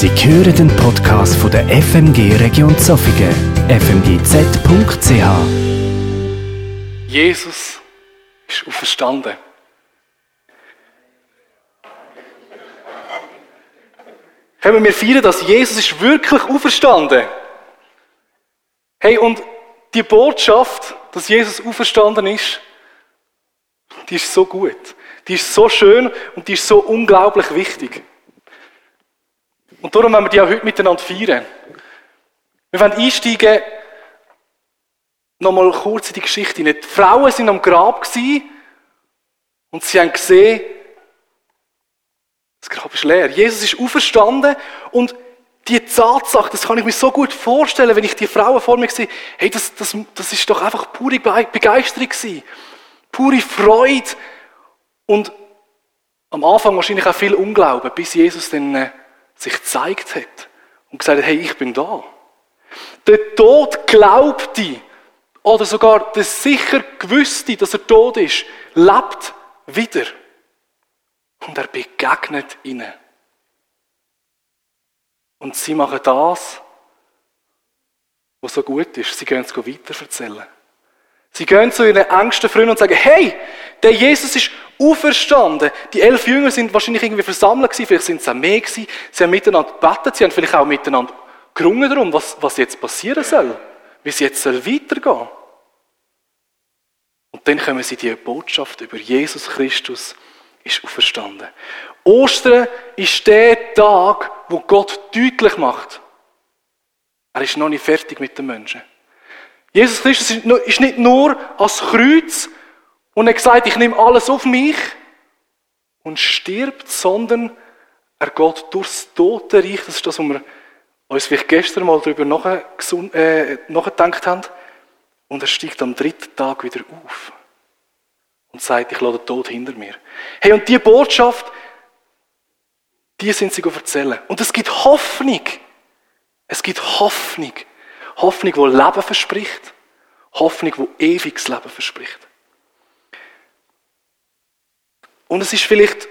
Sie hören den Podcast von der FMG Region Zofingen, fmgz.ch. Jesus ist auferstanden. Können wir feiern, dass Jesus ist wirklich auferstanden? Hey, und die Botschaft, dass Jesus auferstanden ist, die ist so gut. Die ist so schön und die ist so unglaublich wichtig. Und darum wollen wir die auch heute miteinander feiern. Wir wollen einsteigen, nochmal kurz in die Geschichte. Die Frauen sind am Grab gewesen und sie haben gesehen, das Grab ist leer. Jesus ist auferstanden und die Tatsache, das kann ich mir so gut vorstellen, wenn ich die Frauen vor mir sehe, hey, das, das, das ist doch einfach pure Begeisterung gewesen. Pure Freude. Und am Anfang wahrscheinlich auch viel Unglauben, bis Jesus dann äh, sich gezeigt hat und gesagt hat, hey, ich bin da. Der Tod glaubte, oder sogar der sicher gewusste, dass er tot ist, lebt wieder. Und er begegnet ihnen. Und sie machen das, was so gut ist. Sie gehen es weiter erzählen. Sie gehen zu ihren engsten Freunden und sagen, hey, der Jesus ist auferstanden. Die elf Jünger sind wahrscheinlich irgendwie versammelt gewesen, vielleicht sind es auch mehr gewesen. Sie haben miteinander gebetet, sie haben vielleicht auch miteinander gerungen darum, was, was jetzt passieren soll. Wie es jetzt soll weitergehen. Und dann kommen sie die Botschaft über Jesus Christus ist auferstanden. Ostern ist der Tag, wo Gott deutlich macht, er ist noch nicht fertig mit den Menschen. Jesus Christus ist nicht nur als Kreuz und er gesagt, ich nehme alles auf mich und stirbt, sondern er geht durchs Totenreich. Das ist das, was wir uns vielleicht gestern mal darüber äh, nachgedacht haben. Und er steigt am dritten Tag wieder auf und sagt, ich lasse den Tod hinter mir. Hey, und diese Botschaft, die sind sie erzählen. Und es gibt Hoffnung. Es gibt Hoffnung. Hoffnung, die Leben verspricht. Hoffnung, die ewiges Leben verspricht. Und es ist vielleicht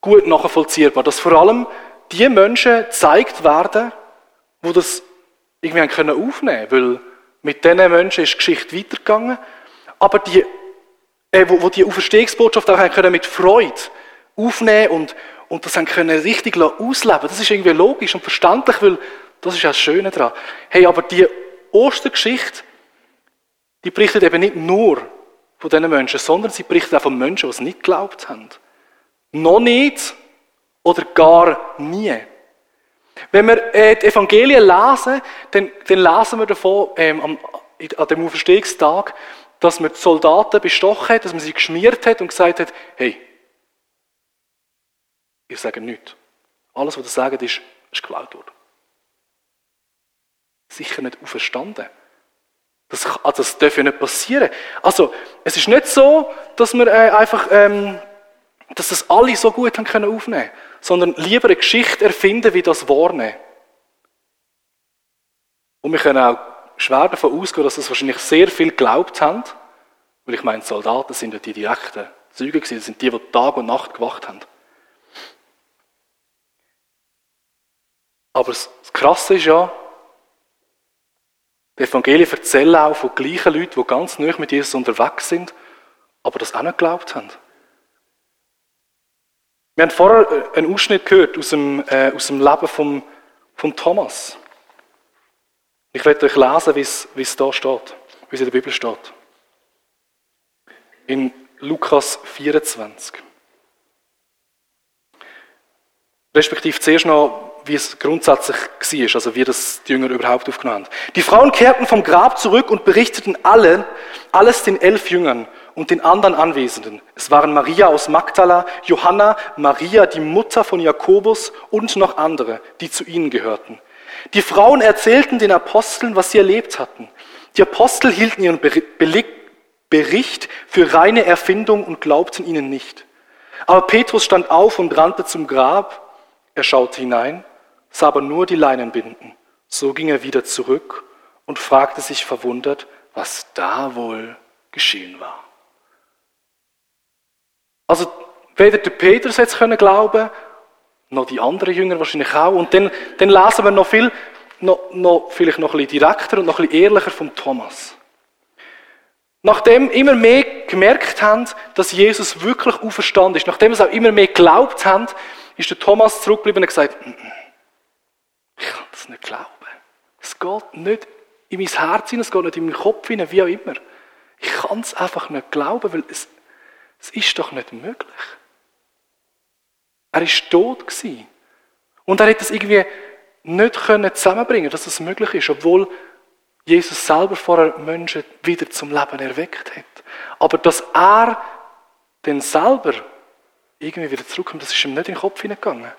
gut nachvollziehbar, dass vor allem die Menschen gezeigt werden, wo das irgendwie aufnehmen können, weil mit diesen Menschen ist die Geschichte weitergegangen, aber die, äh, wo, wo die Auferstehungsbotschaft auch können mit Freude aufnehmen und, und das können richtig ausleben. Das ist irgendwie logisch und verständlich, weil das ist ja das Schöne daran. Hey, aber die Ostergeschichte, die berichtet eben nicht nur von diesen Menschen, sondern sie berichtet auch von Menschen, die es nicht geglaubt haben. Noch nicht oder gar nie. Wenn wir äh, die Evangelien lesen, dann, dann lesen wir davon ähm, am, an dem Auferstehungstag, dass man die Soldaten bestochen hat, dass man sie geschmiert hat und gesagt hat, hey, ihr sagt nichts. Alles, was ihr sagt, ist, ist geklaut worden sicher nicht auferstanden. Das, also das darf ja nicht passieren. Also, es ist nicht so, dass wir äh, einfach, ähm, dass das alle so gut haben können aufnehmen sondern lieber eine Geschichte erfinden, wie das wahrnehmen. Und wir können auch schwer davon ausgehen, dass das wahrscheinlich sehr viel geglaubt haben, weil ich meine, Soldaten sind ja die direkten Zeugen gewesen, das sind die, die Tag und Nacht gewacht haben. Aber das Krasse ist ja, die Evangelien erzählen auch von gleichen Leuten, die ganz neu mit Jesus unterwegs sind, aber das auch nicht geglaubt haben. Wir haben vorher äh, einen Ausschnitt gehört aus dem, äh, aus dem Leben von vom Thomas. Ich werde euch lesen, wie es da steht, wie es in der Bibel steht. In Lukas 24. Respektive zuerst noch wie es grundsätzlich war, also wie das die Jünger überhaupt aufgenommen haben. Die Frauen kehrten vom Grab zurück und berichteten allen, alles den elf Jüngern und den anderen Anwesenden. Es waren Maria aus Magdala, Johanna, Maria, die Mutter von Jakobus und noch andere, die zu ihnen gehörten. Die Frauen erzählten den Aposteln, was sie erlebt hatten. Die Apostel hielten ihren Bericht für reine Erfindung und glaubten ihnen nicht. Aber Petrus stand auf und rannte zum Grab. Er schaute hinein sah aber nur die Leinenbinden. So ging er wieder zurück und fragte sich verwundert, was da wohl geschehen war. Also weder der Petrus jetzt können glauben, noch die anderen Jünger wahrscheinlich auch. Und dann, dann lesen wir noch viel, noch, noch, vielleicht noch ein bisschen direkter und noch ein bisschen ehrlicher vom Thomas. Nachdem immer mehr gemerkt haben, dass Jesus wirklich auferstanden ist, nachdem sie auch immer mehr geglaubt haben, ist der Thomas zurückgeblieben und gesagt, ich kann das nicht glauben. Es geht nicht in mein Herz hinein, es geht nicht in meinen Kopf hinein, wie auch immer. Ich kann es einfach nicht glauben, weil es, es ist doch nicht möglich. Er ist tot gewesen. Und er hätte es irgendwie nicht können zusammenbringen, dass es möglich ist, obwohl Jesus selber vorher Menschen wieder zum Leben erweckt hat. Aber dass er dann selber irgendwie wieder zurückkommt, das ist ihm nicht in den Kopf hineingegangen.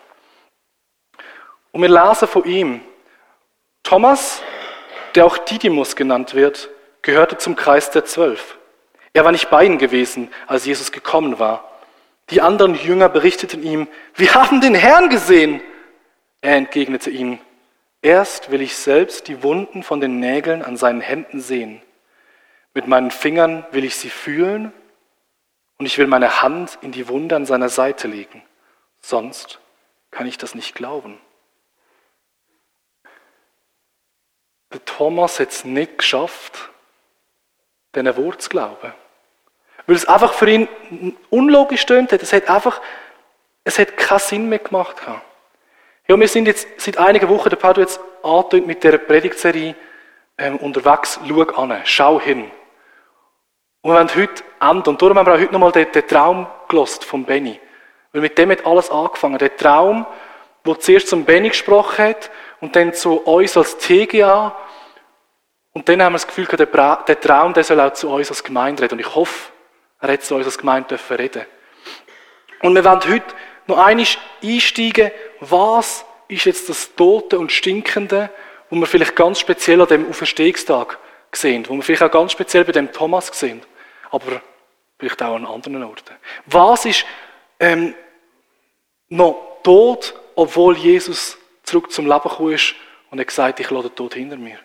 Und wir lesen von ihm, Thomas, der auch Didymus genannt wird, gehörte zum Kreis der Zwölf. Er war nicht bei ihnen gewesen, als Jesus gekommen war. Die anderen Jünger berichteten ihm, wir haben den Herrn gesehen. Er entgegnete ihnen, erst will ich selbst die Wunden von den Nägeln an seinen Händen sehen. Mit meinen Fingern will ich sie fühlen und ich will meine Hand in die Wunde an seiner Seite legen. Sonst kann ich das nicht glauben. Der Thomas hat es nicht geschafft, diesen Wort zu glauben. Weil es einfach für ihn unlogisch tönt Es hat einfach, es hat keinen Sinn mehr gemacht. Ja, wir sind jetzt seit einigen Wochen, der Paul jetzt angetönt mit dieser Predigtserie ähm, unterwegs. Schau an, schau hin. Und wir wollen heute enden. Und darum haben wir auch heute nochmal den, den Traum gelost von Benny. Weil mit dem hat alles angefangen. Der Traum, wo zuerst zum Benny gesprochen hat und dann zu uns als TGA. Und dann haben wir das Gefühl, der Traum, der soll auch zu uns als Gemeinde reden. Und ich hoffe, er hat zu uns als Gemeinde dürfen reden. Und wir wollen heute noch einmal einsteigen, was ist jetzt das Tote und Stinkende, wo wir vielleicht ganz speziell an dem Auferstehungstag sehen, wo wir vielleicht auch ganz speziell bei dem Thomas sehen, aber vielleicht auch an anderen Orten. Was ist ähm, noch tot, obwohl Jesus zurück zum Leben gekommen ist und er gesagt ich lasse den Tod hinter mir.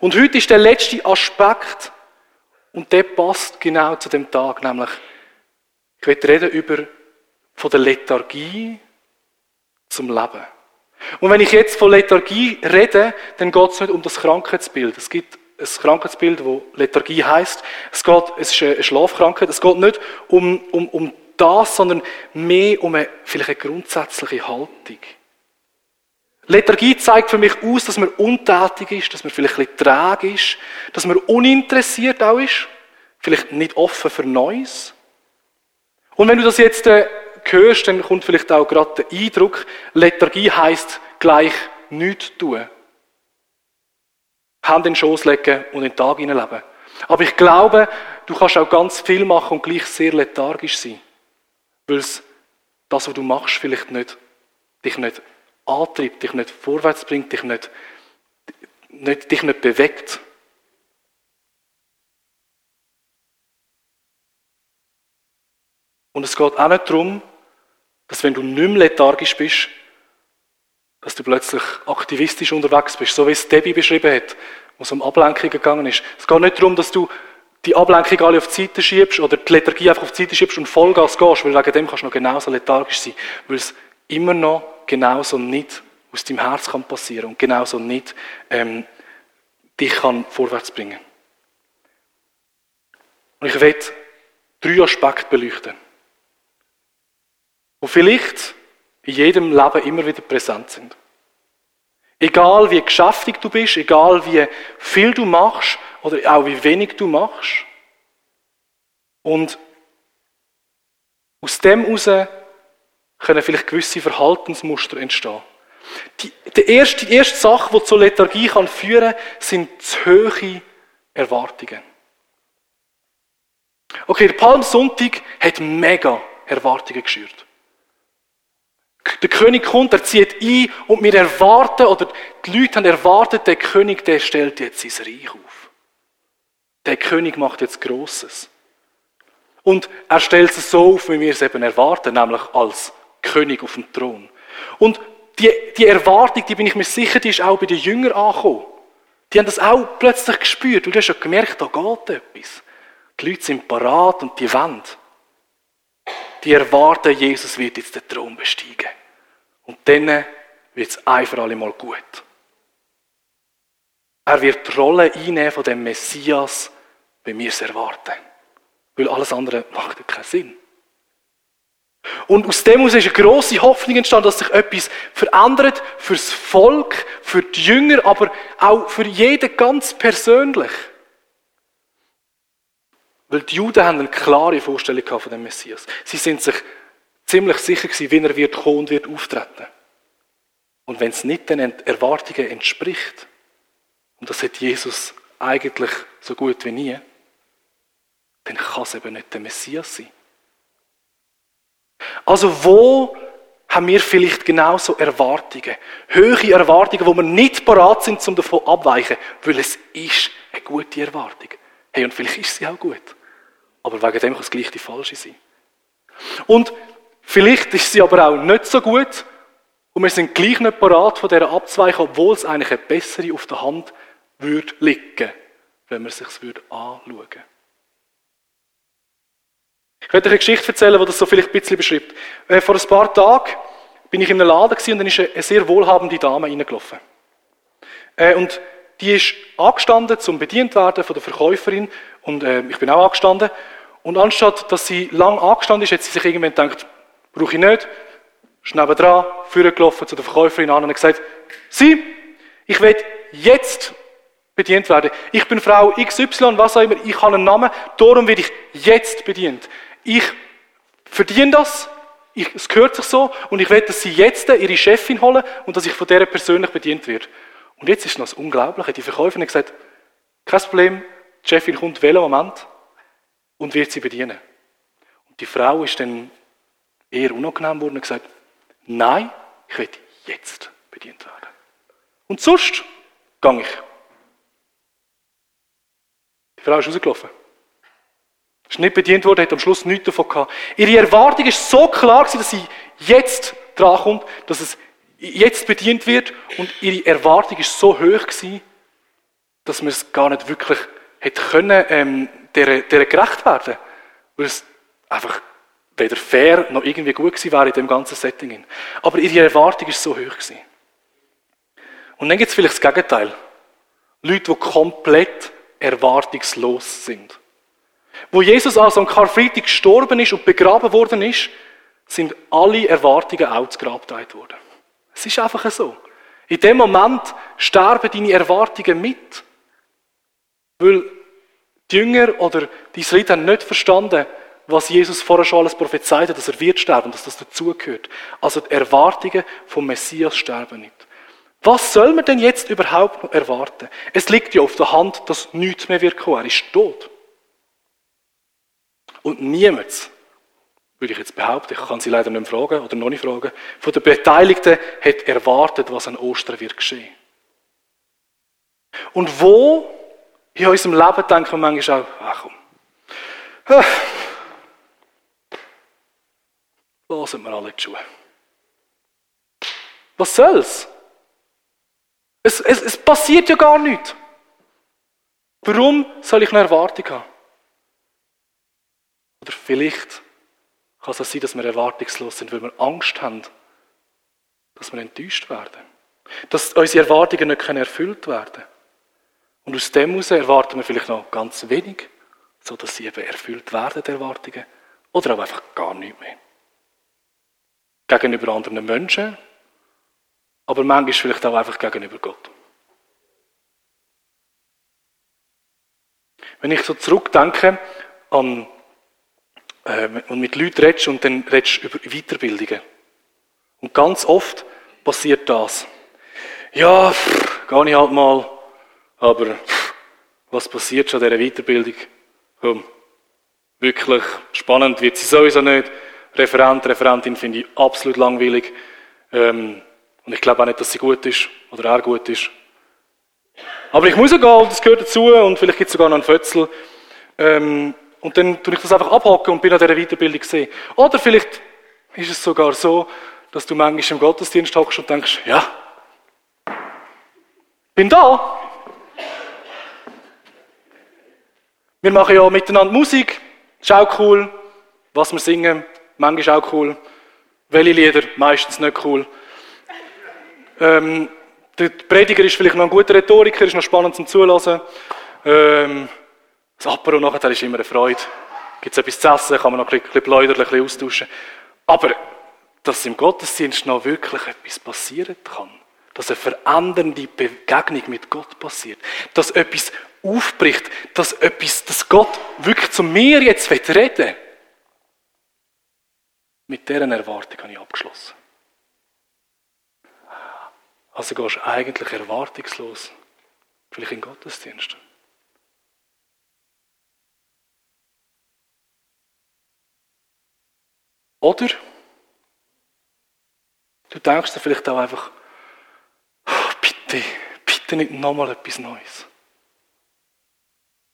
Und heute ist der letzte Aspekt, und der passt genau zu dem Tag, nämlich, ich werde reden über von der Lethargie zum Leben. Und wenn ich jetzt von Lethargie rede, dann geht es nicht um das Krankheitsbild. Es gibt ein Krankheitsbild, wo Lethargie heißt. Es geht, es ist eine Schlafkrankheit. Es geht nicht um, um, um das, sondern mehr um eine, vielleicht eine grundsätzliche Haltung. Lethargie zeigt für mich aus, dass man untätig ist, dass man vielleicht ein bisschen träge ist, dass man uninteressiert auch ist, vielleicht nicht offen für Neues. Und wenn du das jetzt äh, hörst, dann kommt vielleicht auch gerade der Eindruck, Lethargie heißt gleich nichts tun. Hand in den Schoß legen und in den Tag hineinleben. Aber ich glaube, du kannst auch ganz viel machen und gleich sehr lethargisch sein. Weil das, was du machst, vielleicht nicht, dich nicht antreibt, dich nicht vorwärts bringt, dich nicht, nicht, dich nicht bewegt. Und es geht auch nicht darum, dass wenn du nicht mehr lethargisch bist, dass du plötzlich aktivistisch unterwegs bist, so wie es Debbie beschrieben hat, wo es um Ablenkung gegangen ist. Es geht nicht darum, dass du die Ablenkung alle auf die Seite schiebst oder die Lethargie einfach auf die Seite schiebst und Vollgas gehst, weil wegen dem kannst du noch genauso lethargisch sein, weil es immer noch genauso nicht aus deinem Herz kann passieren und genauso nicht ähm, dich kann vorwärts bringen. Und ich werde drei Aspekte beleuchten, die vielleicht in jedem Leben immer wieder präsent sind. Egal wie geschäftig du bist, egal wie viel du machst oder auch wie wenig du machst. Und aus dem heraus können vielleicht gewisse Verhaltensmuster entstehen. Die, die, erste, die erste Sache, die zur Lethargie kann führen kann, sind zu hohe Erwartungen. Okay, der Palmsonntag hat mega Erwartungen geschürt. Der König kommt, er zieht ein und wir erwarten, oder die Leute haben erwartet, der König, der stellt jetzt sein Reich auf. Der König macht jetzt Grosses. Und er stellt es so auf, wie wir es eben erwarten, nämlich als König auf dem Thron. Und die, die Erwartung, die bin ich mir sicher, die ist auch bei den Jüngern angekommen. Die haben das auch plötzlich gespürt. Und du hast ja gemerkt, da geht etwas. Die Leute sind parat und die wollen. Die erwarten, Jesus wird jetzt den Thron besteigen. Und dann wird es ein für alle Mal gut. Er wird die Rolle einnehmen von dem Messias, wie wir es erwarten. Weil alles andere macht keinen Sinn. Und aus dem ist eine grosse Hoffnung entstanden, dass sich etwas verändert fürs Volk, für die Jünger, aber auch für jeden ganz persönlich. Weil die Juden haben eine klare Vorstellung von dem Messias. Sie sind sich ziemlich sicher gewesen, wie er wird kommen und wird auftreten. Und wenn es nicht den Erwartungen entspricht, und das hat Jesus eigentlich so gut wie nie, dann kann es eben nicht der Messias sein. Also wo haben wir vielleicht genauso Erwartungen? Höhere Erwartungen, wo wir nicht parat sind, um davon abweichen, weil es ist eine gute Erwartung. Hey, und vielleicht ist sie auch gut. Aber wegen dem kann es gleich die falsche sein. Und vielleicht ist sie aber auch nicht so gut und wir sind gleich nicht parat von dieser abzuweichen, obwohl es eigentlich eine bessere auf der Hand würde liegen, wenn man es sich anschauen würde. Ich werde euch eine Geschichte erzählen, die das so vielleicht ein bisschen beschreibt. Äh, vor ein paar Tagen bin ich in einem Laden und dann ist eine sehr wohlhabende Dame reingelaufen. Äh, und die ist angestanden zum bedient werden von der Verkäuferin und äh, ich bin auch angestanden. Und anstatt, dass sie lang angestanden ist, hat sie sich irgendwann gedacht, brauche ich nicht, ist nebenan, vorgelaufen zu der Verkäuferin an und gesagt, Sie, ich will jetzt bedient werden. Ich bin Frau XY, was auch immer, ich habe einen Namen, darum werde ich jetzt bedient. Ich verdiene das, ich, es gehört sich so und ich will, dass Sie jetzt Ihre Chefin holen und dass ich von der persönlich bedient werde. Und jetzt ist noch das Unglaubliche. Die Verkäuferin hat gesagt, kein Problem, die Chefin kommt welchen Moment und wird sie bedienen. Und die Frau ist dann eher unangenehm worden und gesagt, nein, ich will jetzt bedient werden. Und sonst gehe ich. Die Frau ist rausgelaufen. Ist nicht bedient worden, hat am Schluss nichts davon gehabt. Ihre Erwartung ist so klar gewesen, dass sie jetzt drankommt, dass es jetzt bedient wird und ihre Erwartung ist so hoch gewesen, dass man es gar nicht wirklich hätte können, ähm, der, der gerecht werden, weil es einfach weder fair noch irgendwie gut gewesen wäre in dem ganzen Setting. Aber ihre Erwartung ist so hoch gewesen. Und dann gibt es vielleicht das Gegenteil. Leute, die komplett erwartungslos sind. Wo Jesus also am Karfreitag gestorben ist und begraben worden ist, sind alle Erwartungen auch zu Grab worden. Es ist einfach so. In dem Moment sterben deine Erwartungen mit. Weil die Jünger oder die Israeliten haben nicht verstanden, was Jesus vorher schon alles prophezeit hat, dass er wird sterben, dass das dazugehört. Also die Erwartungen vom Messias sterben nicht. Was soll man denn jetzt überhaupt noch erwarten? Es liegt ja auf der Hand, dass nichts mehr wird kommen. Er ist tot. Und niemand würde ich jetzt behaupten, ich kann sie leider nicht fragen oder noch nicht fragen, von den Beteiligten hat erwartet, was an Ostern wird geschehen. Und wo in unserem Leben denken wir manchmal auch, ach komm, ah, lassen wir alle die Schuhe. Was soll's? Es, es, es passiert ja gar nichts. Warum soll ich eine Erwartung haben? Oder vielleicht kann es sein, dass wir erwartungslos sind, weil wir Angst haben, dass wir enttäuscht werden. Dass unsere Erwartungen nicht erfüllt werden können. Und aus dem heraus erwarten wir vielleicht noch ganz wenig, sodass sie eben erfüllt werden, die Erwartungen. Oder auch einfach gar nicht mehr. Gegenüber anderen Menschen, aber manchmal vielleicht auch einfach gegenüber Gott. Wenn ich so zurückdenke an äh, und mit Leuten redest und dann redest über Weiterbildungen. Und ganz oft passiert das. Ja, pff, gehe ich halt mal, aber pff, was passiert schon an dieser Weiterbildung? Komm, wirklich spannend wird sie sowieso nicht. Referent, Referentin finde ich absolut langweilig. Ähm, und ich glaube auch nicht, dass sie gut ist oder er gut ist. Aber ich muss ja gehen, das gehört dazu und vielleicht gibt es sogar noch einen Fötzel. Ähm, und dann tue ich das einfach abhaken und bin an dieser Weiterbildung gesehen. Oder vielleicht ist es sogar so, dass du manchmal im Gottesdienst hockst und denkst, ja, bin da. Wir machen ja miteinander Musik, ist auch cool, was wir singen, manchmal auch cool. Welche Lieder? Meistens nicht cool. Ähm, der Prediger ist vielleicht noch ein guter Rhetoriker, ist noch spannend zum Zuhören. Ähm, das Apero nachher ist immer eine Freude. Gibt es etwas zu essen, kann man noch ein bisschen Pläuder, ein bisschen austauschen. Aber, dass im Gottesdienst noch wirklich etwas passieren kann, dass eine verändernde Begegnung mit Gott passiert, dass etwas aufbricht, dass etwas, dass Gott wirklich zu mir jetzt reden will. Mit deren Erwartung habe ich abgeschlossen. Also gehst du eigentlich erwartungslos, vielleicht in den Gottesdienst. Oder du denkst dir vielleicht auch einfach, oh, bitte, bitte nicht nochmal etwas Neues.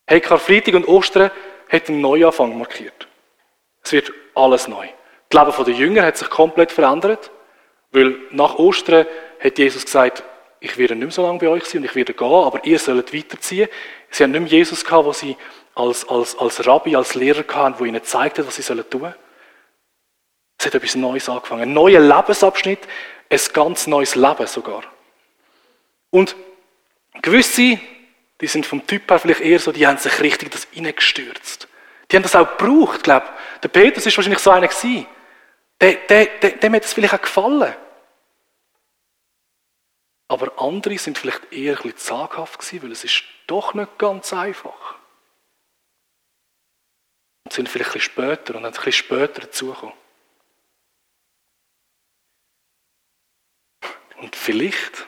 Hey, Karfreitag und Ostern hat einen Neuanfang markiert. Es wird alles neu. Das Leben der Jünger hat sich komplett verändert, weil nach Ostern hat Jesus gesagt, ich werde nicht mehr so lange bei euch sein und ich werde gehen, aber ihr sollt weiterziehen. Sie haben nicht mehr Jesus gehabt, wo sie als, als, als Rabbi, als Lehrer hatten, der ihnen zeigte, was sie tun sollen. Es hat etwas Neues angefangen. Ein neuer Lebensabschnitt, ein ganz neues Leben sogar. Und gewisse, die sind vom Typ her vielleicht eher so, die haben sich richtig das reingestürzt. Die haben das auch gebraucht, glaube ich. Der Petrus ist wahrscheinlich so einer gewesen. Der, der, der, dem hat es vielleicht auch gefallen. Aber andere sind vielleicht eher ein bisschen zaghaft gewesen, weil es ist doch nicht ganz einfach. Und sind vielleicht ein bisschen später und ein bisschen später dazugekommen. Und vielleicht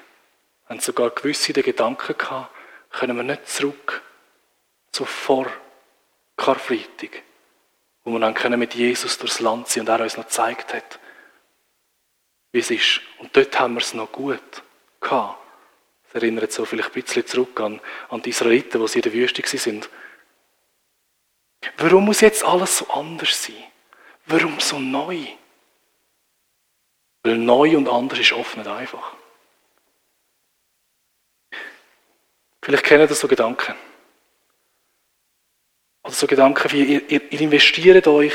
haben sogar gewisse den Gedanken gehabt, können wir nicht zurück zu vor Karfreitag, wo wir dann mit Jesus durchs Land ziehen und er uns noch gezeigt hat, wie es ist. Und dort haben wir es noch gut gehabt. Das erinnert so vielleicht ein bisschen zurück an, an die Israeliten, wo sie in der Wüste sind. Warum muss jetzt alles so anders sein? Warum so neu? Weil neu und anders ist oft nicht einfach. Vielleicht kennen das so Gedanken. Oder so Gedanken wie, ihr, ihr, investiert euch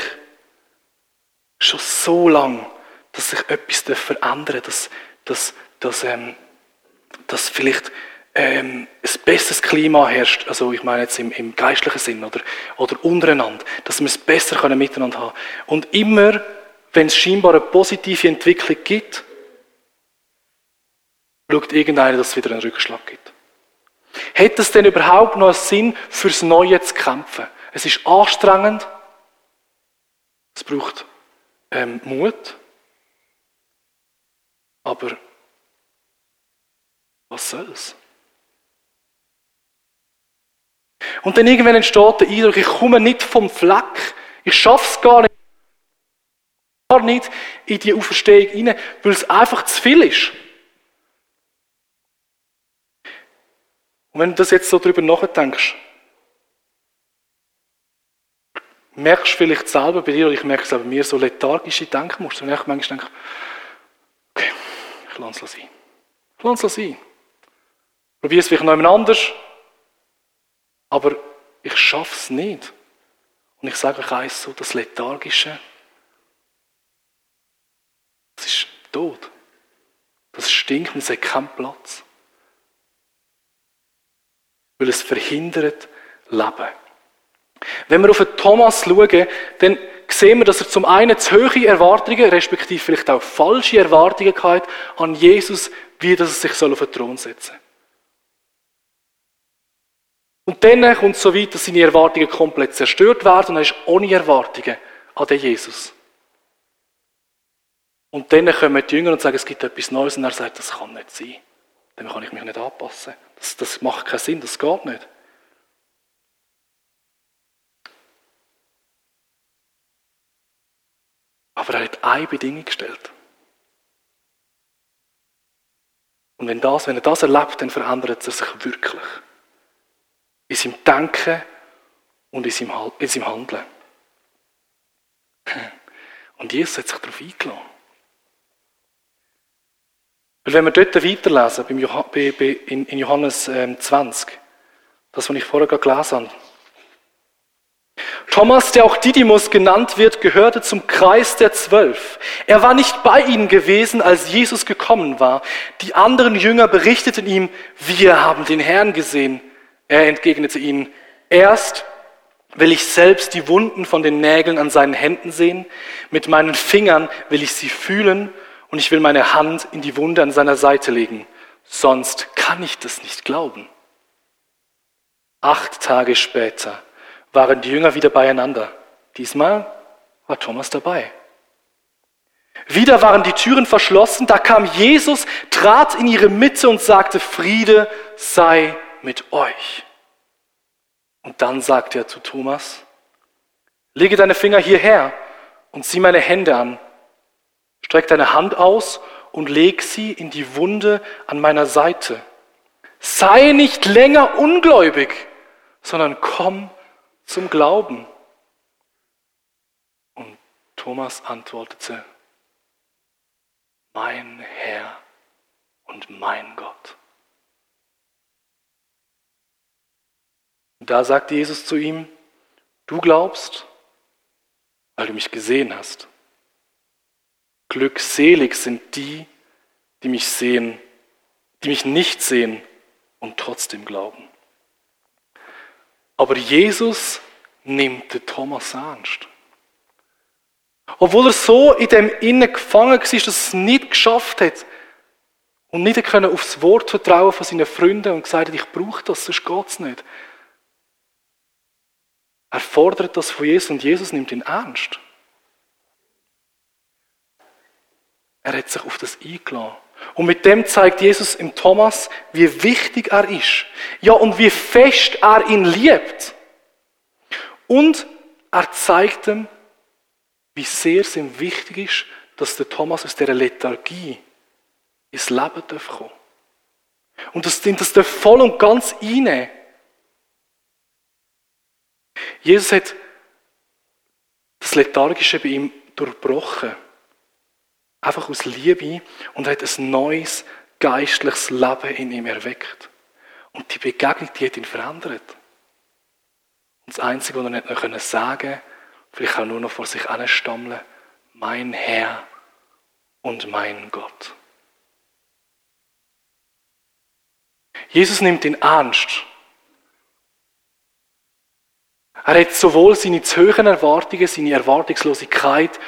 schon so lang, dass sich etwas verändern dass, dass, dass, ähm, dass vielleicht ähm, ein besseres Klima herrscht, also ich meine jetzt im, im geistlichen Sinn oder, oder untereinander, dass wir es besser können miteinander haben. Und immer wenn es scheinbar eine positive Entwicklung gibt, schaut irgendeiner, dass es wieder einen Rückschlag gibt. Hat es denn überhaupt noch einen Sinn, fürs Neue zu kämpfen? Es ist anstrengend, es braucht ähm, Mut, aber was soll's? Und dann irgendwann entsteht der Eindruck, ich komme nicht vom Fleck, ich schaffe es gar nicht gar nicht in die Auferstehung hinein, weil es einfach zu viel ist. Und wenn du das jetzt so drüber nachdenkst, merkst du vielleicht selber bei dir, oder ich merke es auch bei mir, so lethargische Denkmuster. Und ich manchmal denke, okay, ich lasse es sein. Ich lasse es sein. Probier es vielleicht noch jemand anders, aber ich schaffe es nicht. Und ich sage euch eins so, das Lethargische, das ist tot. Das stinkt und es hat keinen Platz. Weil es verhindert Leben. Wenn wir auf Thomas schauen, dann sehen wir, dass er zum einen zu hohe Erwartungen, respektive vielleicht auch falsche Erwartungen hat an Jesus, wie dass er sich auf den Thron setzen soll. Und dann kommt es so weit, dass seine Erwartungen komplett zerstört werden und er ist ohne Erwartungen an den Jesus. Und dann kommen die Jünger und sagen, es gibt etwas Neues. Und er sagt, das kann nicht sein. Dem kann ich mich nicht anpassen. Das, das macht keinen Sinn, das geht nicht. Aber er hat eine Bedingung gestellt. Und wenn, das, wenn er das erlebt, dann verändert er sich wirklich. In seinem Denken und in seinem, in seinem Handeln. Und Jesus hat sich darauf eingeladen. Weil wenn wir dort weiterlesen, in Johannes 20, ähm, das, was ich vorher gerade gelesen habe, Thomas, der auch Didymus genannt wird, gehörte zum Kreis der Zwölf. Er war nicht bei ihnen gewesen, als Jesus gekommen war. Die anderen Jünger berichteten ihm, wir haben den Herrn gesehen. Er entgegnete ihnen, erst will ich selbst die Wunden von den Nägeln an seinen Händen sehen, mit meinen Fingern will ich sie fühlen und ich will meine Hand in die Wunde an seiner Seite legen, sonst kann ich das nicht glauben. Acht Tage später waren die Jünger wieder beieinander. Diesmal war Thomas dabei. Wieder waren die Türen verschlossen, da kam Jesus, trat in ihre Mitte und sagte, Friede sei mit euch. Und dann sagte er zu Thomas, lege deine Finger hierher und sieh meine Hände an. Streck deine Hand aus und leg sie in die Wunde an meiner Seite. Sei nicht länger ungläubig, sondern komm zum Glauben? Und Thomas antwortete, mein Herr und mein Gott. Und da sagte Jesus zu ihm, du glaubst, weil du mich gesehen hast. Glückselig sind die, die mich sehen, die mich nicht sehen und trotzdem glauben. Aber Jesus nimmt den Thomas ernst. Obwohl er so in dem Innen gefangen war, dass er es nicht geschafft hat und nicht können aufs Wort vertrauen von seinen Freunden und gesagt hat, ich brauche das, sonst geht es nicht. Er fordert das von Jesus und Jesus nimmt ihn ernst. Er hat sich auf das eingeladen. Und mit dem zeigt Jesus im Thomas, wie wichtig er ist. Ja, und wie fest er ihn liebt. Und er zeigt ihm, wie sehr es ihm wichtig ist, dass der Thomas aus dieser Lethargie ins Leben kommen darf. Und das, das darf voll und ganz einnehmen. Jesus hat das Lethargische bei ihm durchbrochen. Einfach aus Liebe und hat ein neues geistliches Leben in ihm erweckt. Und die Begegnung, die hat ihn verändert. Und das Einzige, was er nicht noch sagen konnte, vielleicht auch nur noch vor sich anstammeln, mein Herr und mein Gott. Jesus nimmt ihn ernst. Er hat sowohl seine zu hohen Erwartungen, seine Erwartungslosigkeit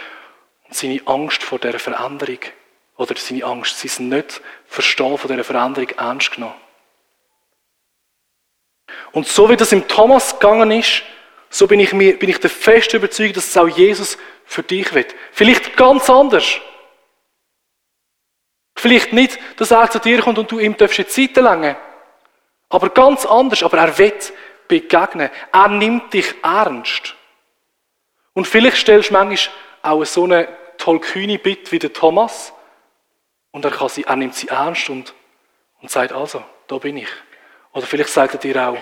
seine Angst vor der Veränderung oder seine Angst, sein nicht Verstehen von dieser Veränderung ernst genommen. Und so wie das im Thomas gegangen ist, so bin ich, mir, bin ich der festen Überzeugung, dass es auch Jesus für dich wird. Vielleicht ganz anders. Vielleicht nicht, dass er zu dir kommt und du ihm darfst jetzt Zeit lang. Aber ganz anders. Aber er wird begegnen. Er nimmt dich ernst. Und vielleicht stellst du manchmal auch so eine tollkühne Bitte wie der Thomas. Und er, kann sie, er nimmt sie ernst und, und sagt, also, da bin ich. Oder vielleicht sagt er dir auch,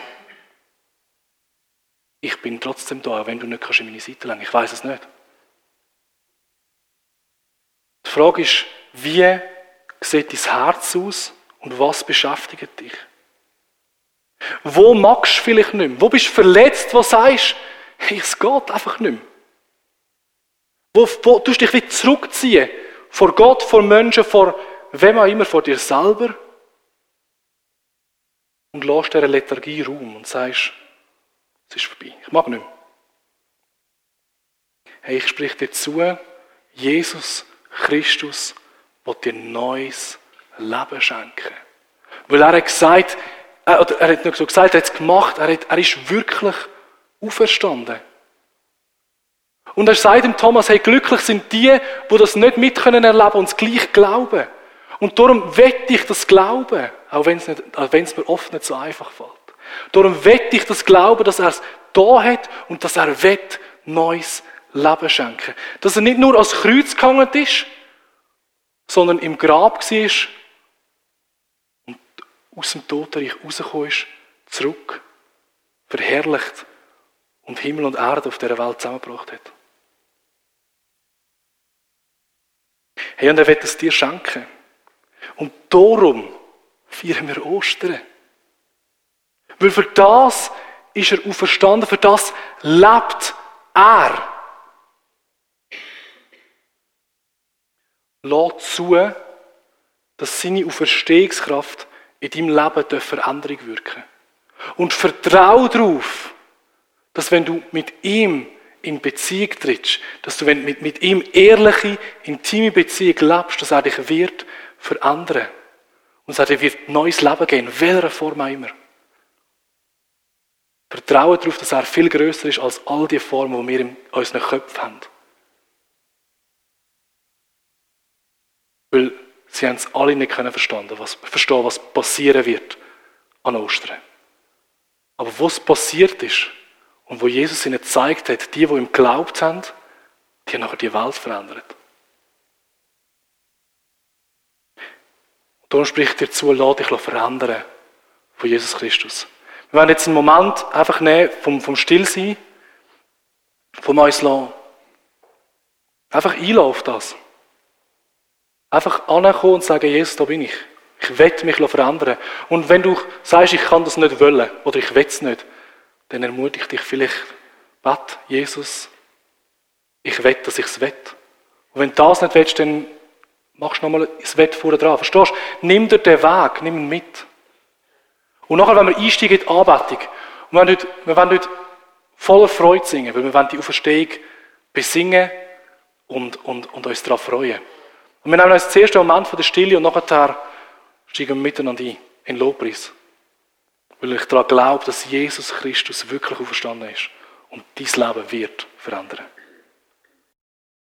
ich bin trotzdem da, wenn du nicht kannst in meine Seite lenken. Ich weiß es nicht. Die Frage ist, wie sieht dein Herz aus und was beschäftigt dich? Wo magst du vielleicht nicht mehr? Wo bist du verletzt, wo sagst, hey, es geht einfach nicht mehr? Wo, wo tust dich wieder zurückziehen? Vor Gott, vor Menschen, vor wem auch immer, vor dir selber? Und lässt dieser Lethargie Raum und sagst, es ist vorbei, ich mag nicht mehr. Hey, ich sprich dir zu, Jesus Christus will dir neues Leben schenken. Weil er hat gesagt, er, er hat nicht so gesagt, er hat es gemacht, er, hat, er ist wirklich auferstanden. Und er sagt dem Thomas, hey, glücklich sind die, die das nicht mit können erleben und es gleich glauben. Und darum wette ich das Glauben, auch wenn es, nicht, auch wenn es mir oft nicht so einfach fällt. Darum wette ich das Glauben, dass er es da hat und dass er wett neues Leben schenken. Dass er nicht nur als Kreuz gehangen ist, sondern im Grab war und aus dem Totenreich rausgekommen ist, zurück, verherrlicht und Himmel und Erde auf dieser Welt zusammengebracht hat. Hey, und er wird es dir schenken. Und darum feiern wir Ostern. Weil für das ist er auferstanden, für das lebt Er lässt zu, dass seine Auferstehungskraft in deinem Leben Veränderung wirken Und vertraue darauf, dass wenn du mit ihm in Beziehung trittst, dass du wenn mit, mit ihm ehrliche, intime Beziehung lebst, dass er dich wird verändern. Und dass er dir wird neues Leben geben, in welcher Form auch immer. Vertraue darauf, dass er viel größer ist als all die Formen, die wir in unseren Köpfen haben. Weil sie haben es alle nicht verstanden, was, verstehen, was passieren wird an Ostern. Aber was passiert ist und wo Jesus ihnen gezeigt hat, die, die ihm geglaubt haben, die haben nachher die Welt verändert. Und darum spricht dir zu, lass dich verändern von Jesus Christus. Wir werden jetzt einen Moment einfach nehmen vom, vom Stillsein, vom uns. Einfach einlassen auf das. Einfach ankommen und sagen, Jesus, da bin ich. Ich will mich verändern. Und wenn du sagst, ich kann das nicht wollen oder ich will es nicht, dann ermutige ich dich vielleicht, bet, Jesus, ich will, dass ich es will. Und wenn du das nicht willst, dann machst du nochmal das Wett vorne dran. Verstehst du? Nimm dir den Weg, nimm ihn mit. Und nachher, wenn wir einsteigen in die Anbetung, und wir wollen heute, heute voller Freude singen, weil wir wollen die Auferstehung besingen und, und, und uns darauf freuen. Und wir nehmen uns zuerst einen Moment von der Stille und nachher steigen wir miteinander ein, in Lobpreis. Weil ich daran glaube, dass Jesus Christus wirklich auferstanden ist und dein Leben wird verändern.